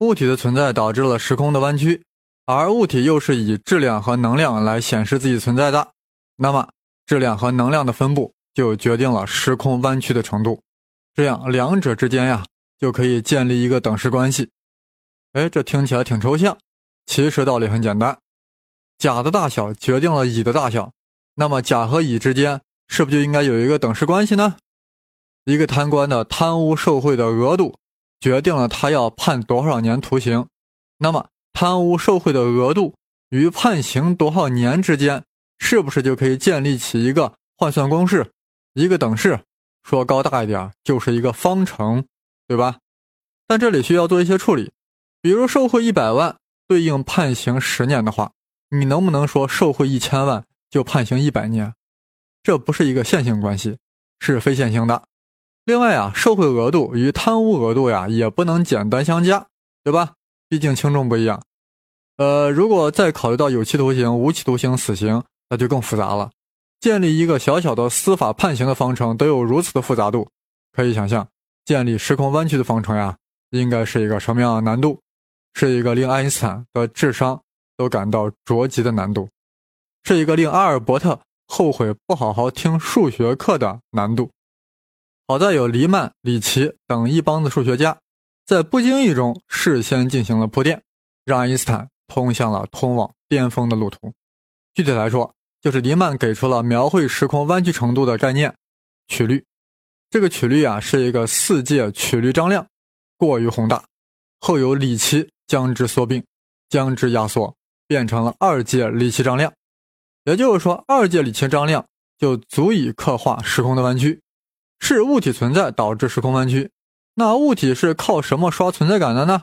物体的存在导致了时空的弯曲，而物体又是以质量和能量来显示自己存在的，那么质量和能量的分布就决定了时空弯曲的程度。这样两者之间呀，就可以建立一个等式关系。哎，这听起来挺抽象，其实道理很简单。甲的大小决定了乙的大小，那么甲和乙之间是不是就应该有一个等式关系呢？一个贪官的贪污受贿的额度决定了他要判多少年徒刑，那么贪污受贿的额度与判刑多少年之间，是不是就可以建立起一个换算公式，一个等式？说高大一点，就是一个方程，对吧？但这里需要做一些处理，比如受贿一百万对应判刑十年的话。你能不能说受贿一千万就判刑一百年？这不是一个线性关系，是非线性的。另外啊，受贿额度与贪污额度呀也不能简单相加，对吧？毕竟轻重不一样。呃，如果再考虑到有期徒刑、无期徒刑、死刑，那就更复杂了。建立一个小小的司法判刑的方程都有如此的复杂度，可以想象，建立时空弯曲的方程呀，应该是一个什么样的难度？是一个令爱因斯坦的智商。都感到着急的难度，是一个令阿尔伯特后悔不好好听数学课的难度。好在有黎曼、里奇等一帮子数学家，在不经意中事先进行了铺垫，让爱因斯坦通向了通往巅峰的路途。具体来说，就是黎曼给出了描绘时空弯曲程度的概念——曲率。这个曲率啊，是一个四界曲率张量，过于宏大。后有里奇将之缩并，将之压缩。变成了二阶里奇张量，也就是说，二阶里奇张量就足以刻画时空的弯曲，是物体存在导致时空弯曲。那物体是靠什么刷存在感的呢？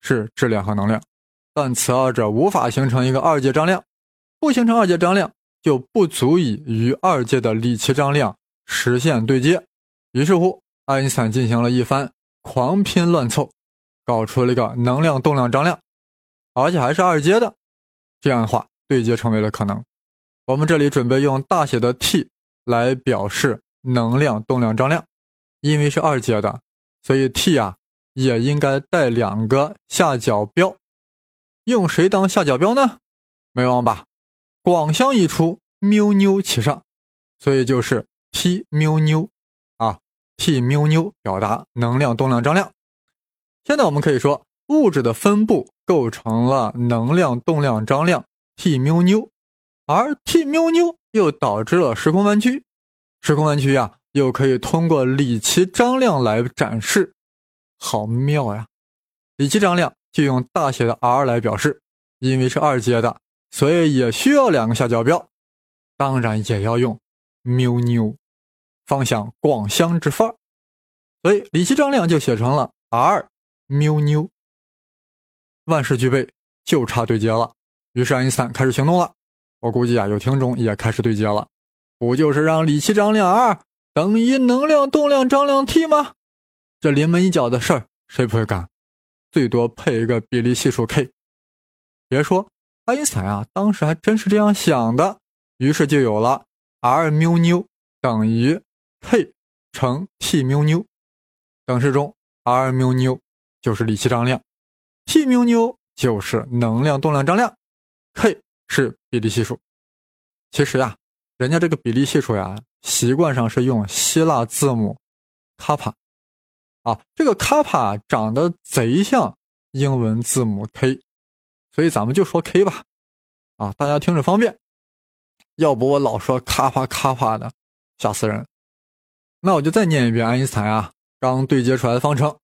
是质量和能量。但此二者无法形成一个二阶张量，不形成二阶张量，就不足以与二阶的里奇张量实现对接。于是乎，爱因斯坦进行了一番狂拼乱凑，搞出了一个能量动量张量，而且还是二阶的。这样的话，对接成为了可能。我们这里准备用大写的 T 来表示能量动量张量，因为是二阶的，所以 T 啊也应该带两个下角标。用谁当下角标呢？没忘吧？广相一出，缪妞其上，所以就是 T 缪妞啊，T 缪妞表达能量动量张量。现在我们可以说。物质的分布构成了能量动量张量 T 缪妞，而 T 缪妞又导致了时空弯曲。时空弯曲啊，又可以通过李奇张量来展示，好妙呀！李奇张量就用大写的 R 来表示，因为是二阶的，所以也需要两个下角标，当然也要用缪妞，方向广相之范儿，所以李奇张量就写成了 R 缪妞。万事俱备，就差对接了。于是爱因斯坦开始行动了。我估计啊，有听众也开始对接了。不就是让李奇张量二等于能量动量张量 T 吗？这临门一脚的事儿，谁不会干？最多配一个比例系数 K。别说爱因斯坦啊，当时还真是这样想的。于是就有了 R 缪妞等于 K 乘 T 缪妞。等式中 R 缪妞就是李奇张量。T 缪妞就是能量动量张量，K 是比例系数。其实呀，人家这个比例系数呀，习惯上是用希腊字母卡帕啊，这个卡帕长得贼像英文字母 K，所以咱们就说 K 吧，啊，大家听着方便。要不我老说卡帕卡帕的，吓死人。那我就再念一遍爱因斯坦啊刚对接出来的方程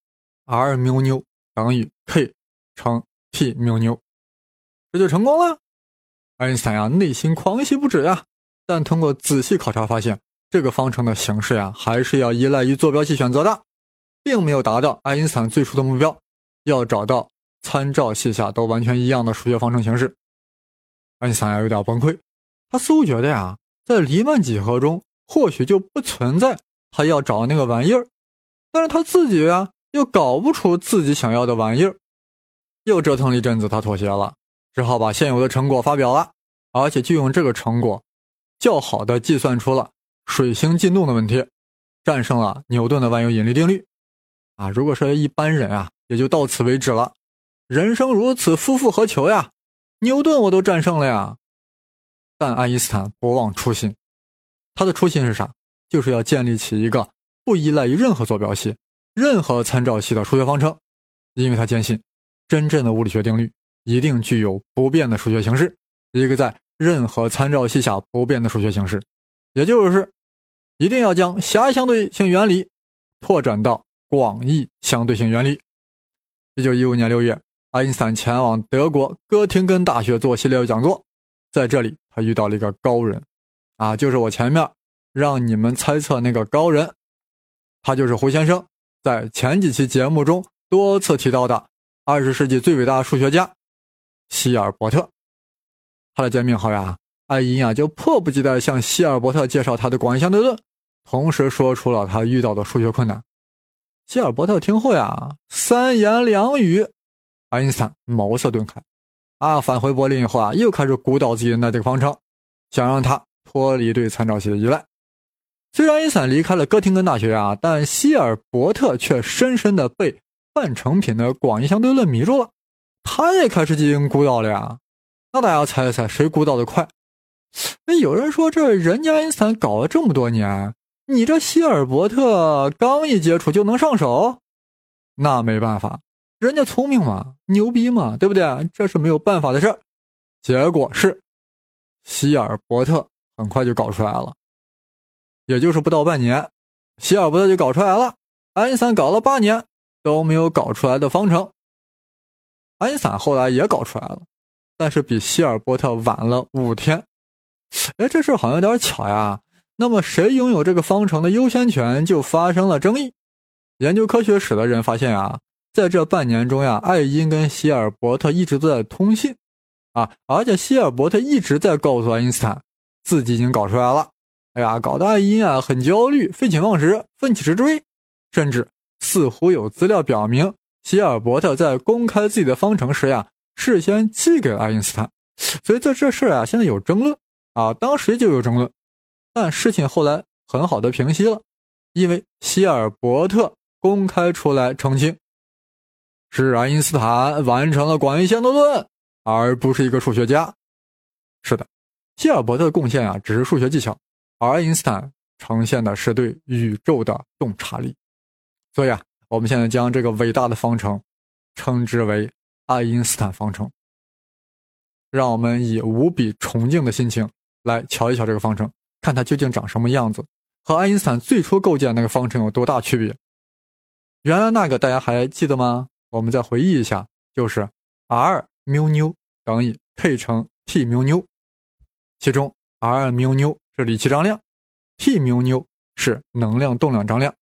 ：R 缪妞等于 K。乘 T 缪妞，这就成功了。爱因斯坦呀，内心狂喜不止呀。但通过仔细考察发现，这个方程的形式呀，还是要依赖于坐标系选择的，并没有达到爱因斯坦最初的目标，要找到参照系下都完全一样的数学方程形式。爱因斯坦，有点崩溃，他似乎觉得呀，在黎曼几何中或许就不存在他要找那个玩意儿，但是他自己呀，又搞不出自己想要的玩意儿。又折腾了一阵子，他妥协了，只好把现有的成果发表了，而且就用这个成果，较好的计算出了水星进动的问题，战胜了牛顿的万有引力定律。啊，如果说一般人啊，也就到此为止了。人生如此，夫复何求呀？牛顿我都战胜了呀。但爱因斯坦不忘初心，他的初心是啥？就是要建立起一个不依赖于任何坐标系、任何参照系的数学方程，因为他坚信，真正的物理学定律一定具有不变的数学形式，一个在任何参照系下不变的数学形式，也就是一定要将狭义相对性原理拓展到广义相对性原理。一九一五年六月，爱因斯坦前往德国哥廷根大学做系列讲座，在这里。他遇到了一个高人，啊，就是我前面让你们猜测那个高人，他就是胡先生在前几期节目中多次提到的二十世纪最伟大的数学家希尔伯特。他的见面后呀，爱因啊就迫不及待向希尔伯特介绍他的广义相对论，同时说出了他遇到的数学困难。希尔伯特听后呀，三言两语，爱因斯坦茅塞顿开。啊，返回柏林以后啊，又开始鼓捣自己的那这个方程，想让他脱离对参照系的依赖。虽然爱因斯坦离开了哥廷根大学啊，但希尔伯特却深深的被半成品的广义相对论迷住了，他也开始进行鼓捣了呀。那大家猜一猜，谁鼓捣的快？那有人说，这人家爱因斯坦搞了这么多年，你这希尔伯特刚一接触就能上手？那没办法。人家聪明嘛，牛逼嘛，对不对？这是没有办法的事儿。结果是，希尔伯特很快就搞出来了，也就是不到半年，希尔伯特就搞出来了。爱因斯坦搞了八年都没有搞出来的方程，爱因斯坦后来也搞出来了，但是比希尔伯特晚了五天。哎，这事好像有点巧呀。那么谁拥有这个方程的优先权就发生了争议。研究科学史的人发现啊。在这半年中呀，爱因跟希尔伯特一直都在通信，啊，而且希尔伯特一直在告诉爱因斯坦自己已经搞出来了。哎呀，搞得爱因啊很焦虑，废寝忘食，奋起直追，甚至似乎有资料表明，希尔伯特在公开自己的方程时呀，事先寄给了爱因斯坦。所以在这事啊，现在有争论啊，当时就有争论，但事情后来很好的平息了，因为希尔伯特公开出来澄清。是爱因斯坦完成了广义相对论，而不是一个数学家。是的，希尔伯特的贡献啊，只是数学技巧，而爱因斯坦呈现的是对宇宙的洞察力。所以啊，我们现在将这个伟大的方程称之为爱因斯坦方程。让我们以无比崇敬的心情来瞧一瞧这个方程，看它究竟长什么样子，和爱因斯坦最初构建那个方程有多大区别？原来那个大家还记得吗？我们再回忆一下，就是 r 缪纽等于 k 乘 t 缪纽，其中 r 缪纽是理气张量，t 缪纽是能量动量张量。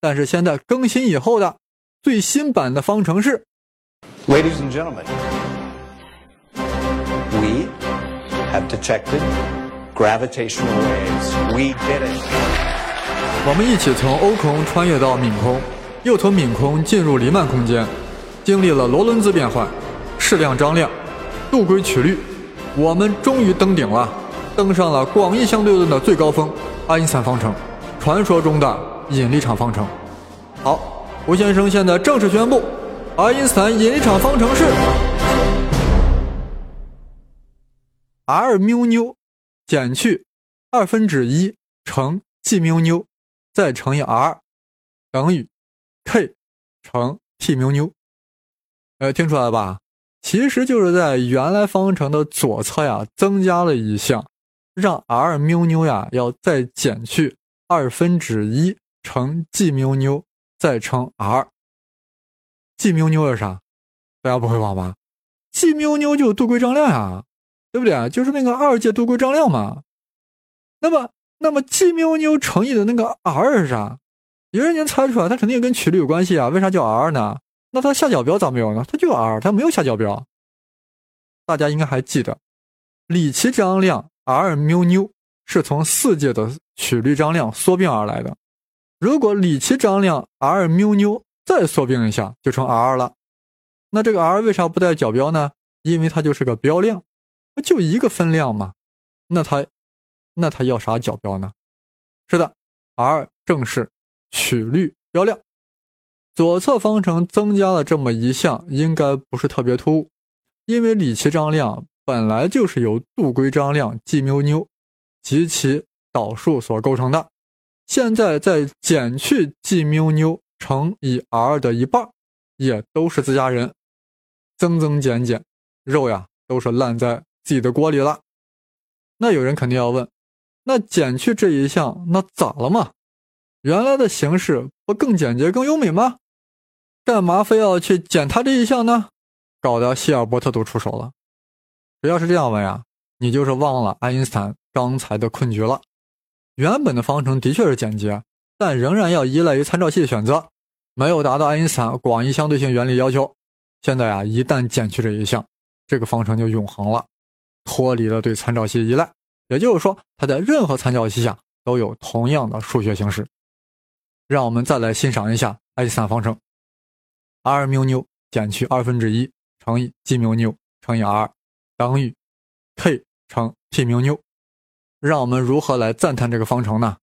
但是现在更新以后的最新版的方程式，Ladies and gentlemen, we have detected gravitational waves. We did it. 我们一起从欧空穿越到冥空。又从冥空进入黎曼空间，经历了罗伦兹变换、矢量张量、度规曲率，我们终于登顶了，登上了广义相对论的最高峰——爱因斯坦方程，传说中的引力场方程。好，胡先生现在正式宣布，爱因斯坦引力场方程式 r 缪纽减去二分之一乘 g 缪纽，再乘以 r，等于。k 乘 t 缪纽，呃，听出来了吧？其实就是在原来方程的左侧呀，增加了一项，让 r 缪纽呀要再减去二分之一乘 g 缪纽，再乘 r。G 缪纽是啥？大家不会忘吧？g 缪纽就是度规张量呀，对不对？就是那个二阶度规张量嘛。那么，那么 g 缪纽乘以的那个 r 是啥？有人能猜出来，它肯定跟曲率有关系啊？为啥叫 r 呢？那它下角标咋没有呢？它就 r，它没有下角标。大家应该还记得，李奇张量 r 缪纽是从四阶的曲率张量缩并而来的。如果李奇张量 r 缪纽再缩并一下，就成 r 了。那这个 r 为啥不带角标呢？因为它就是个标量，不就一个分量嘛。那它，那它要啥角标呢？是的，r 正是。曲率标量，左侧方程增加了这么一项，应该不是特别突兀，因为里奇张量本来就是由度规张量 g 缪纽及其导数所构成的，现在再减去 g 缪纽乘以 r 的一半，也都是自家人，增增减减，肉呀都是烂在自己的锅里了。那有人肯定要问，那减去这一项，那咋了嘛？原来的形式不更简洁、更优美吗？干嘛非要去减它这一项呢？搞得希尔伯特都出手了。谁要是这样问呀，你就是忘了爱因斯坦刚才的困局了。原本的方程的确是简洁，但仍然要依赖于参照系的选择，没有达到爱因斯坦广义相对性原理要求。现在啊，一旦减去这一项，这个方程就永恒了。脱离了对参照系的依赖，也就是说，它在任何参照系下都有同样的数学形式。让我们再来欣赏一下爱因斯坦方程：r 缪纽减去二分之一乘以 g 缪纽乘以 r 等于 k 乘 t 缪纽。让我们如何来赞叹这个方程呢？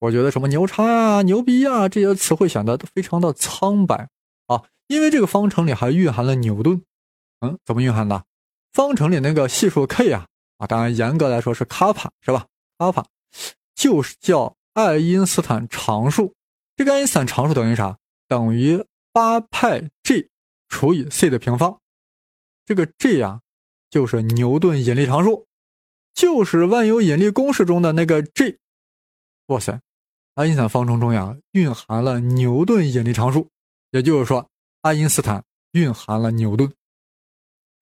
我觉得什么牛叉啊、牛逼啊这些词汇显得非常的苍白啊，因为这个方程里还蕴含了牛顿。嗯，怎么蕴含的？方程里那个系数 k 呀，啊，当然严格来说是卡帕，是吧？卡帕就是叫爱因斯坦常数。这个爱因斯坦常数等于啥？等于八派 g 除以 c 的平方。这个 g 呀，就是牛顿引力常数，就是万有引力公式中的那个 g。哇塞，爱因斯坦方程中呀，蕴含了牛顿引力常数，也就是说，爱因斯坦蕴含了牛顿。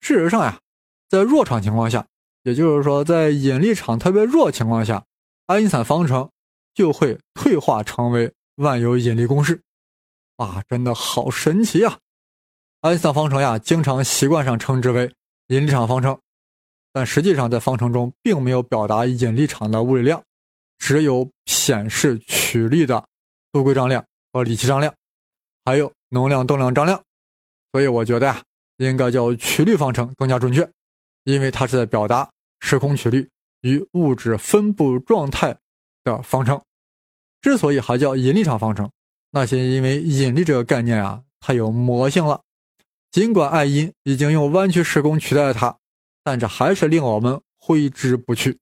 事实上呀。在弱场情况下，也就是说，在引力场特别弱情况下，爱因斯坦方程就会退化成为万有引力公式。啊，真的好神奇呀！爱因斯坦方程呀，经常习惯上称之为引力场方程，但实际上在方程中并没有表达引力场的物理量，只有显示曲率的度规张量和里奇张量，还有能量动量张量。所以我觉得呀，应该叫曲率方程更加准确。因为它是在表达时空曲率与物质分布状态的方程，之所以还叫引力场方程，那是因为引力这个概念啊太有魔性了。尽管爱因已经用弯曲时空取代了它，但这还是令我们挥之不去。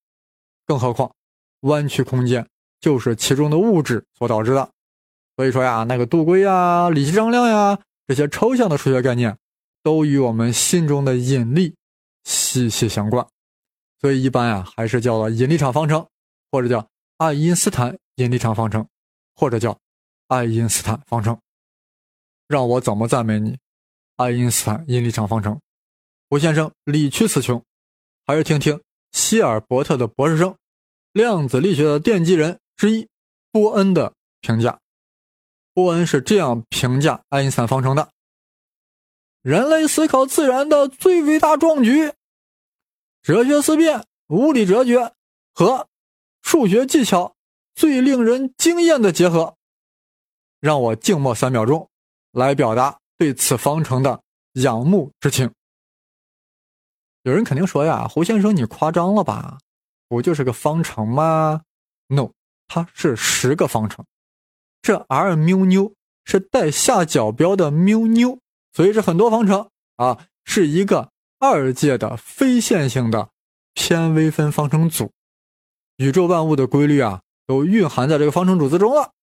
更何况，弯曲空间就是其中的物质所导致的。所以说呀，那个度规呀、里奇张量呀这些抽象的数学概念，都与我们心中的引力。息息相关，所以一般啊还是叫做引力场方程，或者叫爱因斯坦引力场方程，或者叫爱因斯坦方程。让我怎么赞美你，爱因斯坦引力场方程？胡先生理屈词穷，还是听听希尔伯特的博士生、量子力学的奠基人之一波恩的评价。波恩是这样评价爱因斯坦方程的。人类思考自然的最伟大壮举，哲学思辨、物理哲学和数学技巧最令人惊艳的结合。让我静默三秒钟，来表达对此方程的仰慕之情。有人肯定说呀，胡先生你夸张了吧？不就是个方程吗？No，它是十个方程。这 r 缪纽是带下角标的缪纽。所以这很多方程啊，是一个二阶的非线性的偏微分方程组，宇宙万物的规律啊，都蕴含在这个方程组之中了。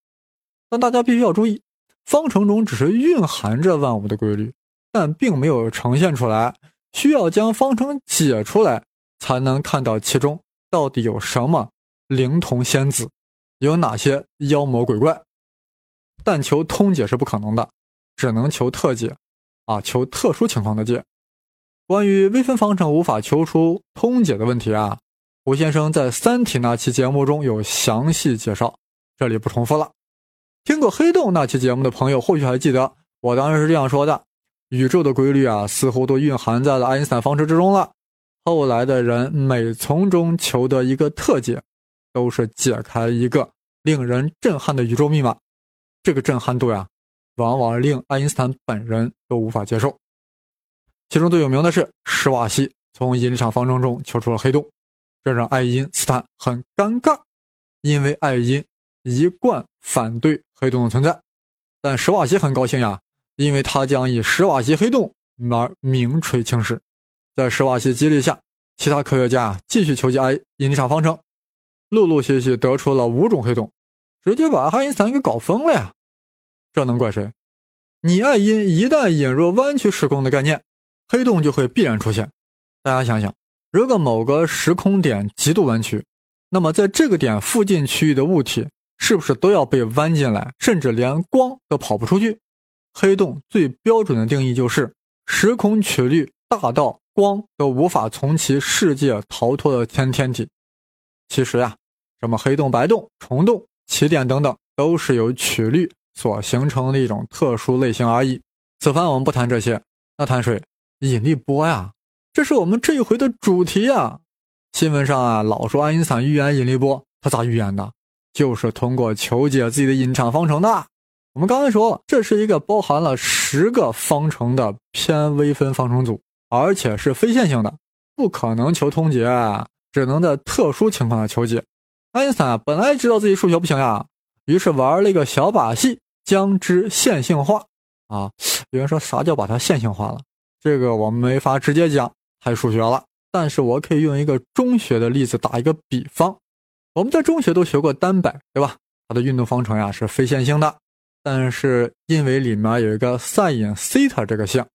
但大家必须要注意，方程中只是蕴含着万物的规律，但并没有呈现出来，需要将方程解出来，才能看到其中到底有什么灵童仙子，有哪些妖魔鬼怪。但求通解是不可能的，只能求特解。啊，求特殊情况的解。关于微分方程无法求出通解的问题啊，胡先生在《三体》那期节目中有详细介绍，这里不重复了。听过黑洞那期节目的朋友或许还记得，我当时是这样说的：宇宙的规律啊，似乎都蕴含在了爱因斯坦方程之中了。后来的人每从中求得一个特解，都是解开一个令人震撼的宇宙密码。这个震撼度呀。往往令爱因斯坦本人都无法接受。其中最有名的是施瓦西从引力场方程中求出了黑洞，这让爱因斯坦很尴尬，因为爱因一贯反对黑洞的存在。但史瓦西很高兴呀，因为他将以史瓦西黑洞而名垂青史。在史瓦西激励下，其他科学家继续求解爱引力场方程，陆陆续续得出了五种黑洞，直接把爱因斯坦给搞疯了呀！这能怪谁？你爱因一旦引入弯曲时空的概念，黑洞就会必然出现。大家想想，如果某个时空点极度弯曲，那么在这个点附近区域的物体是不是都要被弯进来，甚至连光都跑不出去？黑洞最标准的定义就是时空曲率大到。光都无法从其世界逃脱的天天体，其实呀，什么黑洞、白洞、虫洞、奇点等等，都是由曲率所形成的一种特殊类型而已。此番我们不谈这些，那谈谁？引力波呀，这是我们这一回的主题呀。新闻上啊，老说爱因斯坦预言引力波，他咋预言的？就是通过求解自己的引场方程的。我们刚才说了，这是一个包含了十个方程的偏微分方程组。而且是非线性的，不可能求通解，只能在特殊情况下求解。爱因斯坦本来知道自己数学不行呀，于是玩了一个小把戏，将之线性化。啊，有人说啥叫把它线性化了？这个我们没法直接讲，太数学了。但是我可以用一个中学的例子打一个比方。我们在中学都学过单摆，对吧？它的运动方程呀是非线性的，但是因为里面有一个 sin 西塔这个项。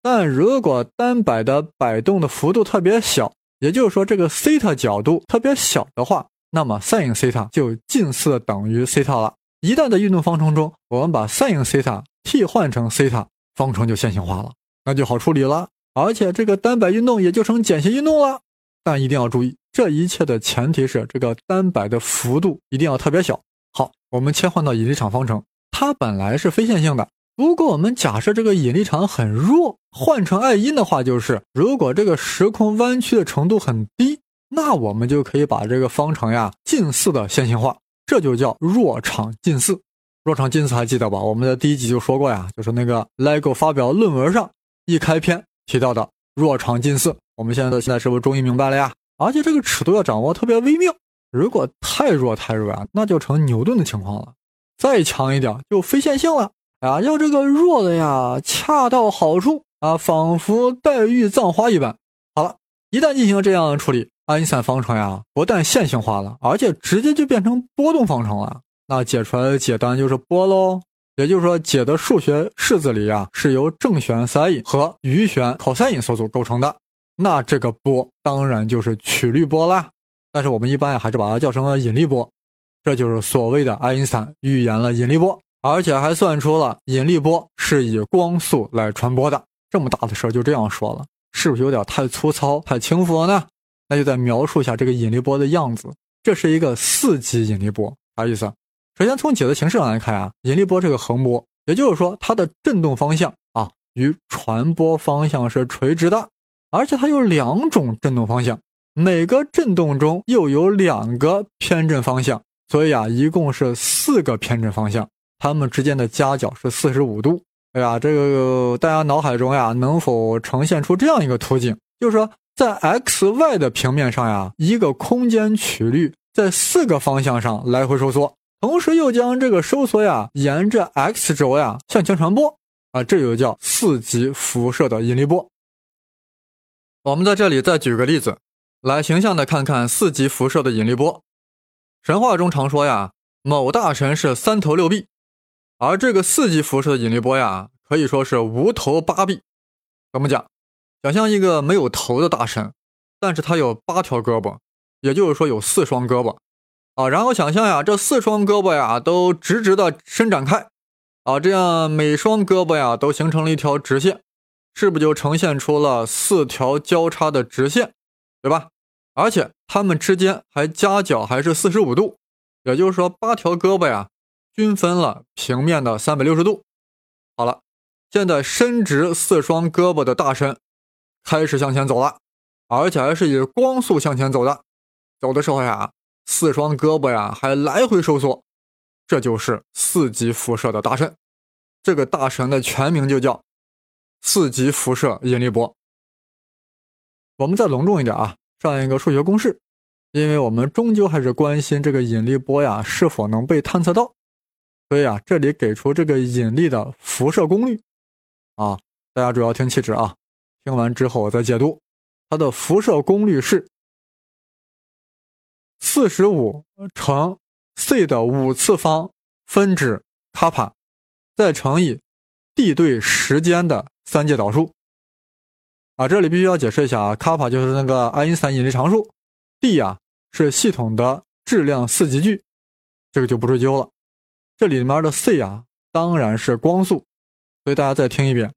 但如果单摆的摆动的幅度特别小，也就是说这个西塔角度特别小的话，那么 sin 西塔就近似等于西塔了。一旦在运动方程中，我们把 sin 西塔替换成西塔，方程就线性化了，那就好处理了。而且这个单摆运动也就成简谐运动了。但一定要注意，这一切的前提是这个单摆的幅度一定要特别小。好，我们切换到引力场方程，它本来是非线性的。如果我们假设这个引力场很弱，换成爱因的话，就是如果这个时空弯曲的程度很低，那我们就可以把这个方程呀近似的线性化，这就叫弱场近似。弱场近似还记得吧？我们的第一集就说过呀，就是那个 LEGO 发表论文上一开篇提到的弱场近似。我们现在现在是不是终于明白了呀？而且这个尺度要掌握特别微妙，如果太弱太弱啊，那就成牛顿的情况了；再强一点就非线性了。啊，要这个弱的呀，恰到好处啊，仿佛黛玉葬花一般。好了，一旦进行这样的处理，爱因斯坦方程呀，不但线性化了，而且直接就变成波动方程了。那解出来的解当然就是波喽。也就是说，解的数学式子里呀，是由正弦 sin 和余弦 cos 所组构成的。那这个波当然就是曲率波啦。但是我们一般，还是把它叫成了引力波。这就是所谓的爱因斯坦预言了引力波。而且还算出了引力波是以光速来传播的，这么大的事儿就这样说了，是不是有点太粗糙、太轻浮了呢？那就再描述一下这个引力波的样子。这是一个四级引力波，啥意思？首先从解的形式上来看啊，引力波这个横波，也就是说它的振动方向啊与传播方向是垂直的，而且它有两种振动方向，每个振动中又有两个偏振方向，所以啊，一共是四个偏振方向。它们之间的夹角是四十五度。哎呀，这个大家脑海中呀，能否呈现出这样一个图景？就是说，在 x、y 的平面上呀，一个空间曲率在四个方向上来回收缩，同时又将这个收缩呀沿着 x 轴呀向前传播啊，这就叫四级辐射的引力波。我们在这里再举个例子，来形象的看看四级辐射的引力波。神话中常说呀，某大神是三头六臂。而这个四级辐射的引力波呀，可以说是无头八臂。怎么讲？想象一个没有头的大神，但是他有八条胳膊，也就是说有四双胳膊啊。然后想象呀，这四双胳膊呀都直直的伸展开啊，这样每双胳膊呀都形成了一条直线，是不就呈现出了四条交叉的直线，对吧？而且它们之间还夹角还是四十五度，也就是说八条胳膊呀。均分了平面的三百六十度。好了，现在伸直四双胳膊的大神开始向前走了，而且还是以光速向前走的。走的时候呀，四双胳膊呀还来回收缩，这就是四级辐射的大神。这个大神的全名就叫四级辐射引力波。我们再隆重一点啊，上一个数学公式，因为我们终究还是关心这个引力波呀是否能被探测到。所以啊，这里给出这个引力的辐射功率啊，大家主要听气质啊，听完之后我再解读。它的辐射功率是四十五乘 c 的五次方分之卡帕，再乘以 d 对时间的三阶导数。啊，这里必须要解释一下啊，卡帕就是那个爱因斯坦引力常数，d 呀是系统的质量四级距，这个就不追究了。这里面的 c 啊，当然是光速，所以大家再听一遍，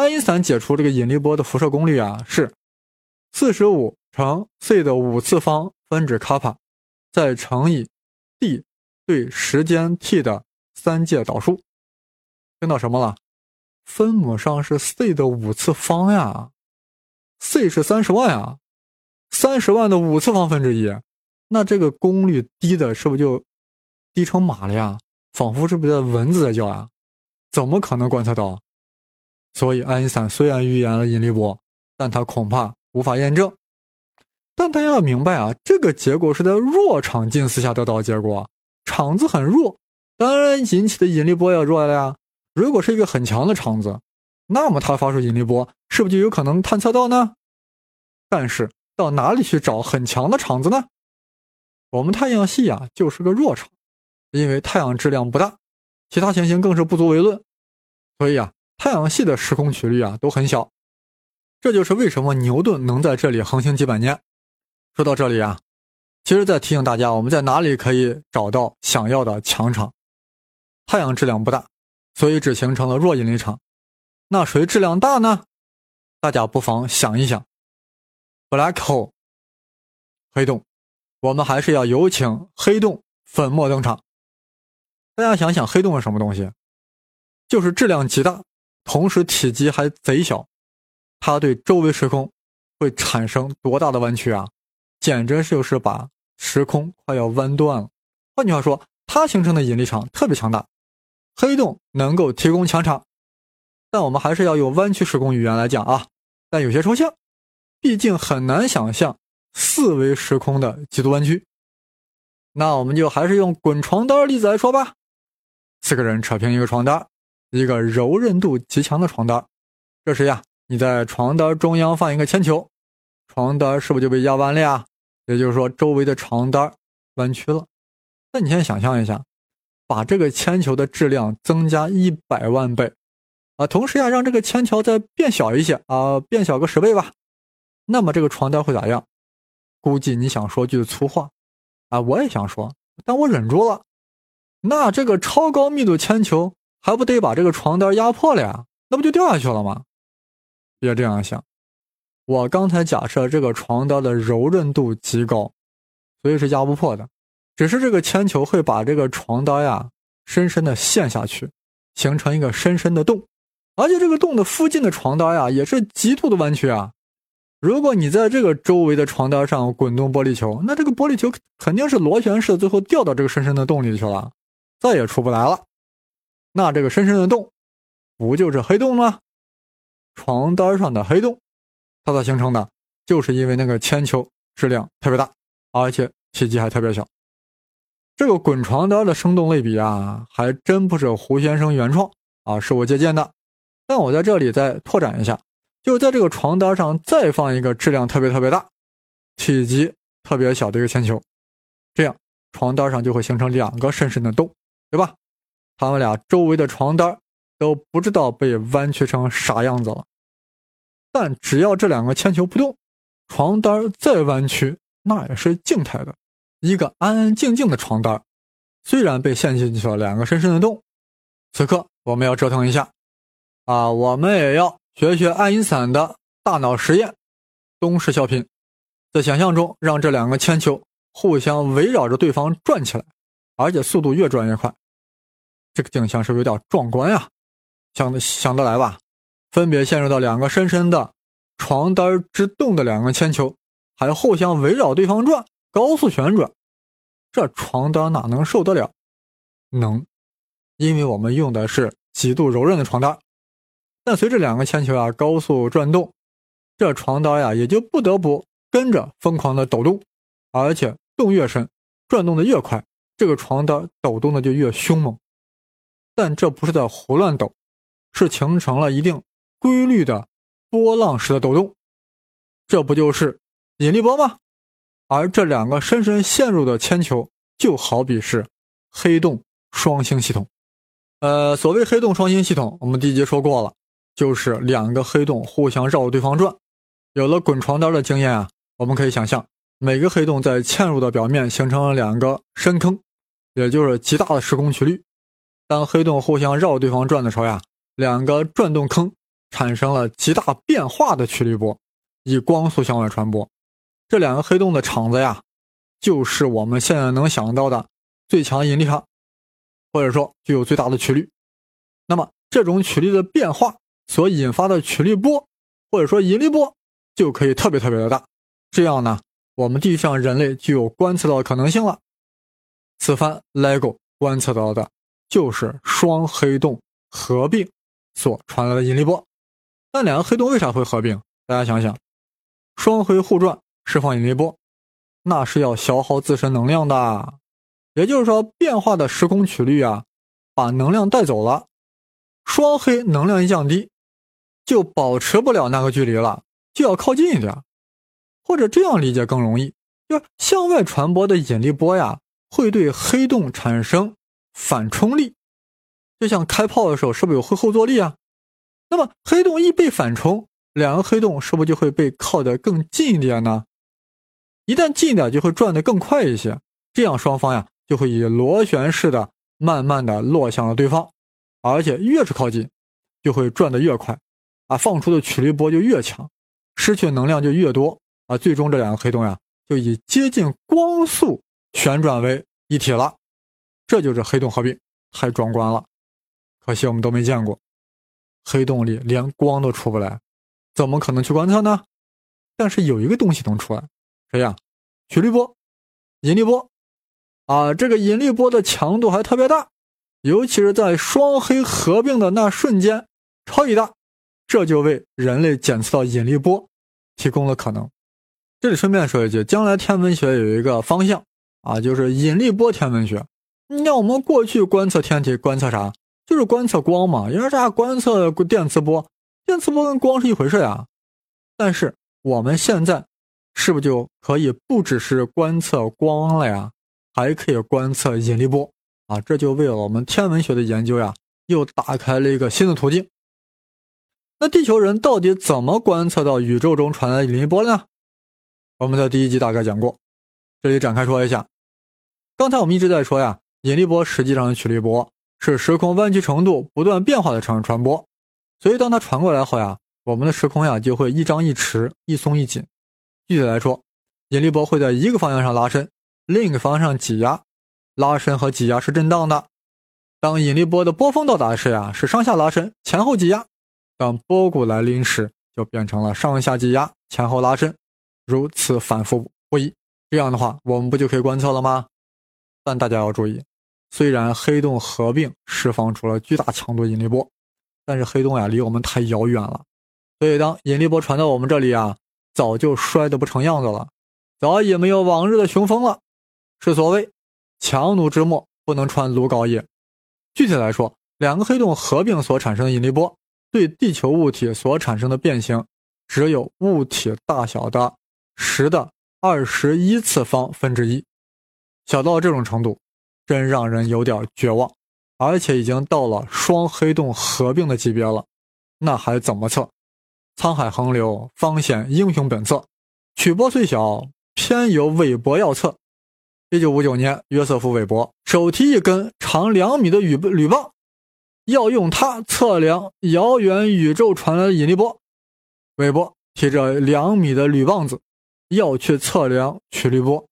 爱因斯坦解除这个引力波的辐射功率啊是四十五乘 c 的五次方分之卡帕，再乘以 d 对时间 t 的三阶导数。听到什么了？分母上是 c 的五次方呀。c 是三十万啊，三十万的五次方分之一，那这个功率低的是不就低成马了呀？仿佛是不是蚊子在叫呀？怎么可能观测到？所以爱因斯坦虽然预言了引力波，但他恐怕无法验证。但大家要明白啊，这个结果是在弱场近似下得到的结果，场子很弱，当然引起的引力波也弱了呀。如果是一个很强的场子。那么它发出引力波是不是就有可能探测到呢？但是到哪里去找很强的场子呢？我们太阳系啊就是个弱场，因为太阳质量不大，其他行星更是不足为论，所以啊太阳系的时空曲率啊都很小。这就是为什么牛顿能在这里横行几百年。说到这里啊，其实在提醒大家，我们在哪里可以找到想要的强场？太阳质量不大，所以只形成了弱引力场。那谁质量大呢？大家不妨想一想，black hole，黑洞。我们还是要有请黑洞粉末登场。大家想想，黑洞是什么东西？就是质量极大，同时体积还贼小。它对周围时空会产生多大的弯曲啊？简直就是把时空快要弯断了。换句话说，它形成的引力场特别强大。黑洞能够提供强场。但我们还是要用弯曲时空语言来讲啊，但有些抽象，毕竟很难想象四维时空的极度弯曲。那我们就还是用滚床单例子来说吧。四个人扯平一个床单，一个柔韧度极强的床单。这时呀，你在床单中央放一个铅球，床单是不是就被压弯了呀？也就是说，周围的床单弯曲了。那你先想象一下，把这个铅球的质量增加一百万倍。啊，同时呀，让这个铅球再变小一些啊，变小个十倍吧。那么这个床单会咋样？估计你想说句粗话，啊，我也想说，但我忍住了。那这个超高密度铅球还不得把这个床单压破了呀？那不就掉下去了吗？别这样想，我刚才假设这个床单的柔韧度极高，所以是压不破的。只是这个铅球会把这个床单呀深深的陷下去，形成一个深深的洞。而且这个洞的附近的床单呀，也是极度的弯曲啊。如果你在这个周围的床单上滚动玻璃球，那这个玻璃球肯定是螺旋式，最后掉到这个深深的洞里去了，再也出不来了。那这个深深的洞，不就是黑洞吗？床单上的黑洞，它咋形成的？就是因为那个铅球质量特别大，而且体积还特别小。这个滚床单的生动类比啊，还真不是胡先生原创啊，是我借鉴的。但我在这里再拓展一下，就在这个床单上再放一个质量特别特别大、体积特别小的一个铅球，这样床单上就会形成两个深深的洞，对吧？他们俩周围的床单都不知道被弯曲成啥样子了。但只要这两个铅球不动，床单再弯曲，那也是静态的，一个安安静静的床单，虽然被陷进去了两个深深的洞。此刻我们要折腾一下。啊，我们也要学学爱因斯坦的大脑实验，东施效颦，在想象中让这两个铅球互相围绕着对方转起来，而且速度越转越快。这个景象是不是有点壮观呀？想得想得来吧？分别陷入到两个深深的床单之洞的两个铅球，还互相围绕对方转，高速旋转，这床单哪能受得了？能，因为我们用的是极度柔韧的床单。但随着两个铅球啊高速转动，这床单呀也就不得不跟着疯狂的抖动，而且动越深，转动的越快，这个床单抖动的就越凶猛。但这不是在胡乱抖，是形成了一定规律的波浪式的抖动，这不就是引力波吗？而这两个深深陷入的铅球，就好比是黑洞双星系统。呃，所谓黑洞双星系统，我们第一节说过了，就是两个黑洞互相绕着对方转。有了滚床单的经验啊，我们可以想象，每个黑洞在嵌入的表面形成了两个深坑，也就是极大的时空曲率。当黑洞互相绕对方转的时候呀，两个转动坑产生了极大变化的曲率波，以光速向外传播。这两个黑洞的场子呀，就是我们现在能想到的最强引力场，或者说具有最大的曲率。那么这种曲率的变化所引发的曲率波，或者说引力波，就可以特别特别的大。这样呢，我们地上人类就有观测到可能性了。此番 LIGO 观测到的就是双黑洞合并所传来的引力波。那两个黑洞为啥会合并？大家想想，双黑互转。释放引力波，那是要消耗自身能量的。也就是说，变化的时空曲率啊，把能量带走了。双黑能量一降低，就保持不了那个距离了，就要靠近一点。或者这样理解更容易，就是向外传播的引力波呀，会对黑洞产生反冲力。就像开炮的时候，是不是有会后坐力啊？那么黑洞一被反冲，两个黑洞是不是就会被靠得更近一点呢？一旦近一点，就会转得更快一些，这样双方呀就会以螺旋式的慢慢的落向了对方，而且越是靠近，就会转得越快，啊，放出的曲率波就越强，失去的能量就越多，啊，最终这两个黑洞呀就以接近光速旋转为一体了，这就是黑洞合并，太壮观了，可惜我们都没见过，黑洞里连光都出不来，怎么可能去观测呢？但是有一个东西能出来。谁呀？曲率波、引力波，啊，这个引力波的强度还特别大，尤其是在双黑合并的那瞬间，超级大，这就为人类检测到引力波提供了可能。这里顺便说一句，将来天文学有一个方向啊，就是引力波天文学。你看我们过去观测天体，观测啥？就是观测光嘛，因为啥？观测电磁波，电磁波跟光是一回事呀。但是我们现在。是不是就可以不只是观测光了呀？还可以观测引力波啊！这就为了我们天文学的研究呀，又打开了一个新的途径。那地球人到底怎么观测到宇宙中传来的引力波呢？我们在第一集大概讲过，这里展开说一下。刚才我们一直在说呀，引力波实际上是曲率波，是时空弯曲程度不断变化的传传播。所以当它传过来后呀，我们的时空呀就会一张一弛，一松一紧。具体来说，引力波会在一个方向上拉伸，另一个方向挤压。拉伸和挤压是震荡的。当引力波的波峰到达时呀，是上下拉伸，前后挤压；当波谷来临时，就变成了上下挤压，前后拉伸，如此反复不已。这样的话，我们不就可以观测了吗？但大家要注意，虽然黑洞合并释放出了巨大强度引力波，但是黑洞呀离我们太遥远了，所以当引力波传到我们这里啊。早就摔得不成样子了，早已没有往日的雄风了。是所谓强弩之末不能穿鲁缟也。具体来说，两个黑洞合并所产生的引力波，对地球物体所产生的变形，只有物体大小的十的二十一次方分之一，小到这种程度，真让人有点绝望。而且已经到了双黑洞合并的级别了，那还怎么测？沧海横流，方显英雄本色。曲波虽小，偏有韦伯要测。一九五九年，约瑟夫·韦伯手提一根长两米的铝铝棒，要用它测量遥远宇宙传来的引力波。韦伯提着两米的铝棒子，要去测量曲率波，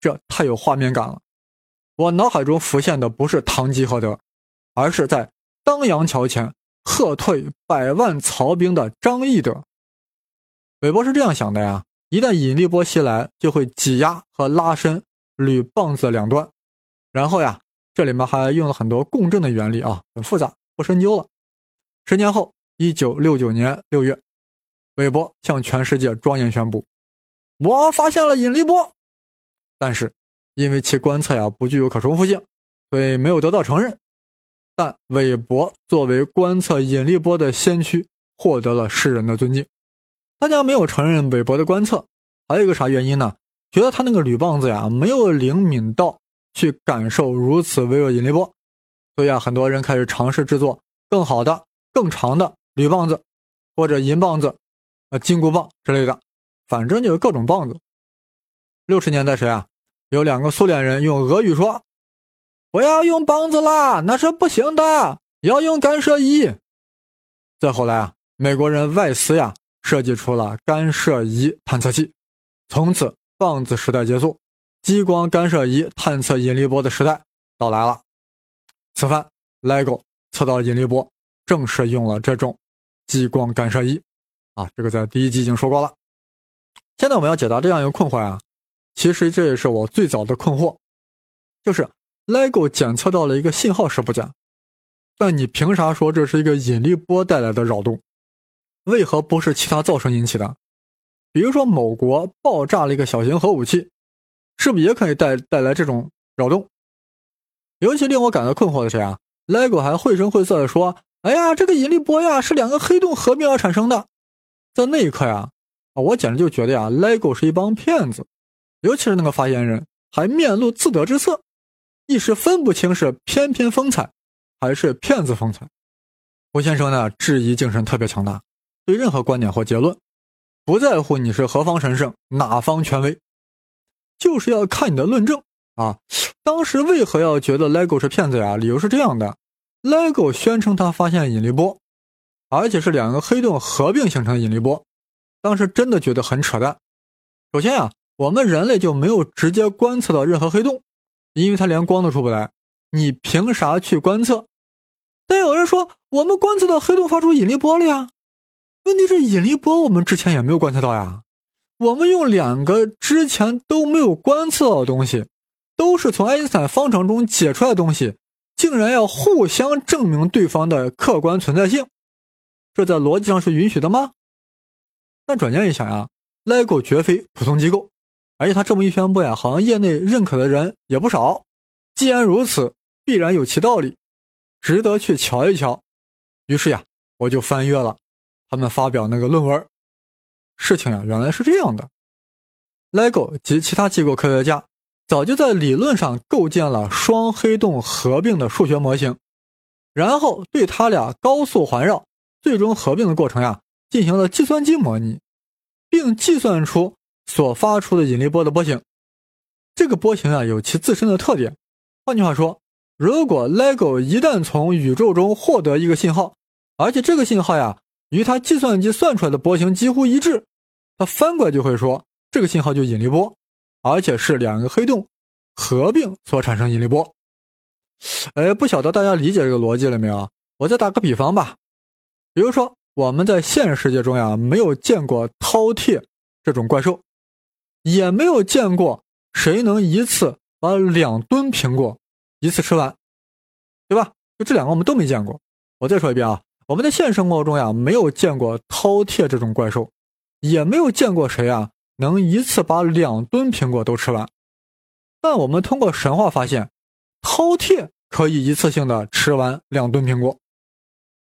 这太有画面感了。我脑海中浮现的不是堂吉诃德，而是在当阳桥前。喝退百万曹兵的张翼德，韦伯是这样想的呀：一旦引力波袭来，就会挤压和拉伸铝棒子两端，然后呀，这里面还用了很多共振的原理啊，很复杂，不深究了。十年后，一九六九年六月，韦伯向全世界庄严宣布：“我发现了引力波。”但是因为其观测呀不具有可重复性，所以没有得到承认。但韦伯作为观测引力波的先驱，获得了世人的尊敬。大家没有承认韦伯的观测，还有一个啥原因呢？觉得他那个铝棒子呀，没有灵敏到去感受如此微弱引力波。所以啊，很多人开始尝试制作更好的、更长的铝棒子，或者银棒子、呃金箍棒之类的，反正就是各种棒子。六十年代时啊，有两个苏联人用俄语说：“不要用棒子啦，那是不行的，要用干涉仪。”再后来啊，美国人外斯呀设计出了干涉仪探测器，从此棒子时代结束，激光干涉仪探测引力波的时代到来了。此番，LEGO 测到引力波，正是用了这种激光干涉仪。啊，这个在第一集已经说过了。现在我们要解答这样一个困惑啊，其实这也是我最早的困惑，就是 LEGO 检测到了一个信号是不假，但你凭啥说这是一个引力波带来的扰动？为何不是其他噪声引起的？比如说某国爆炸了一个小型核武器，是不是也可以带带来这种扰动？尤其令我感到困惑的是啊，LEGO 还绘声绘色的说：“哎呀，这个引力波呀是两个黑洞合并而产生的。”在那一刻呀，啊，我简直就觉得呀，LEGO 是一帮骗子。尤其是那个发言人，还面露自得之色，一时分不清是翩翩风采，还是骗子风采。胡先生呢，质疑精神特别强大，对任何观点或结论，不在乎你是何方神圣，哪方权威，就是要看你的论证。啊，当时为何要觉得 LEGO 是骗子呀？理由是这样的：LEGO 宣称他发现引力波，而且是两个黑洞合并形成的引力波。当时真的觉得很扯淡。首先啊，我们人类就没有直接观测到任何黑洞，因为它连光都出不来，你凭啥去观测？但有人说我们观测到黑洞发出引力波了呀。问题是引力波我们之前也没有观测到呀。我们用两个之前都没有观测到的东西。都是从爱因斯坦方程中解出来的东西，竟然要互相证明对方的客观存在性，这在逻辑上是允许的吗？但转念一想呀，LEGO 绝非普通机构，而且他这么一宣布呀，好像业内认可的人也不少。既然如此，必然有其道理，值得去瞧一瞧。于是呀，我就翻阅了他们发表那个论文。事情呀，原来是这样的：LEGO 及其他机构科学家。早就在理论上构建了双黑洞合并的数学模型，然后对它俩高速环绕、最终合并的过程呀进行了计算机模拟，并计算出所发出的引力波的波形。这个波形啊有其自身的特点。换句话说，如果 LEGO 一旦从宇宙中获得一个信号，而且这个信号呀与它计算机算出来的波形几乎一致，它翻过来就会说这个信号就引力波。而且是两个黑洞合并所产生引力波。哎，不晓得大家理解这个逻辑了没有？我再打个比方吧，比如说我们在现实世界中呀，没有见过饕餮这种怪兽，也没有见过谁能一次把两吨苹果一次吃完，对吧？就这两个我们都没见过。我再说一遍啊，我们在现实生活中呀，没有见过饕餮这种怪兽，也没有见过谁啊。能一次把两吨苹果都吃完，但我们通过神话发现，饕餮可以一次性的吃完两吨苹果，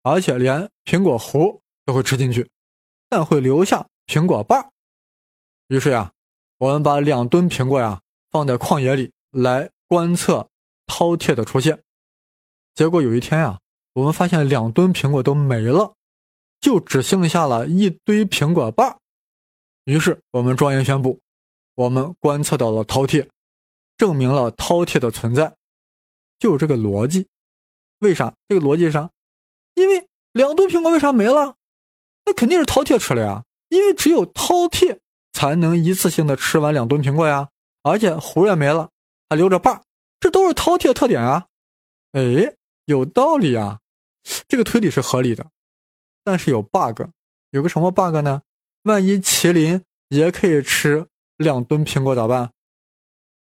而且连苹果核都会吃进去，但会留下苹果瓣。于是呀，我们把两吨苹果呀放在旷野里来观测饕餮的出现，结果有一天呀，我们发现两吨苹果都没了，就只剩下了一堆苹果瓣。于是我们庄严宣布，我们观测到了饕餮，证明了饕餮的存在，就这个逻辑。为啥？这个逻辑是啥，因为两吨苹果为啥没了？那肯定是饕餮吃了呀，因为只有饕餮才能一次性的吃完两吨苹果呀，而且核也没了，还留着瓣，这都是饕餮特点啊。哎，有道理啊，这个推理是合理的，但是有 bug，有个什么 bug 呢？万一麒麟也可以吃两吨苹果咋办？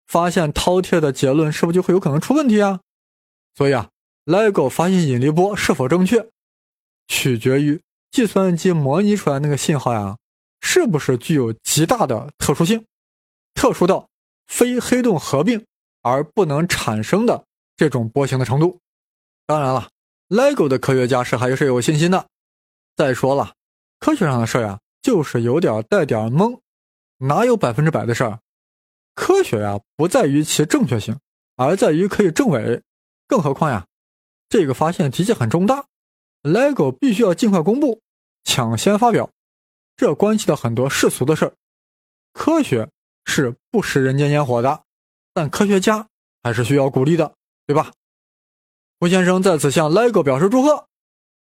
发现饕餮的结论是不是就会有可能出问题啊？所以啊，LEGO 发现引力波是否正确，取决于计算机模拟出来那个信号呀，是不是具有极大的特殊性，特殊到非黑洞合并而不能产生的这种波形的程度。当然了，，LEGO 的科学家是还是有信心的。再说了，科学上的事呀，就是有点带点懵，哪有百分之百的事儿？科学呀，不在于其正确性，而在于可以证伪。更何况呀，这个发现的确很重大，LEGO 必须要尽快公布，抢先发表，这关系到很多世俗的事儿。科学是不食人间烟火的，但科学家还是需要鼓励的，对吧？胡先生在此向 LEGO 表示祝贺，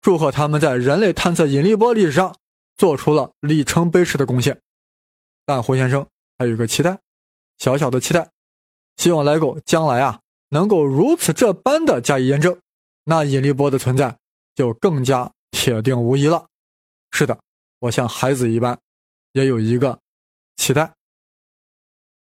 祝贺他们在人类探测引力波历史上做出了里程碑式的贡献。但胡先生还有一个期待，小小的期待，希望 LEGO 将来啊能够如此这般的加以验证，那引力波的存在就更加铁定无疑了。是的，我像孩子一般，也有一个。期待。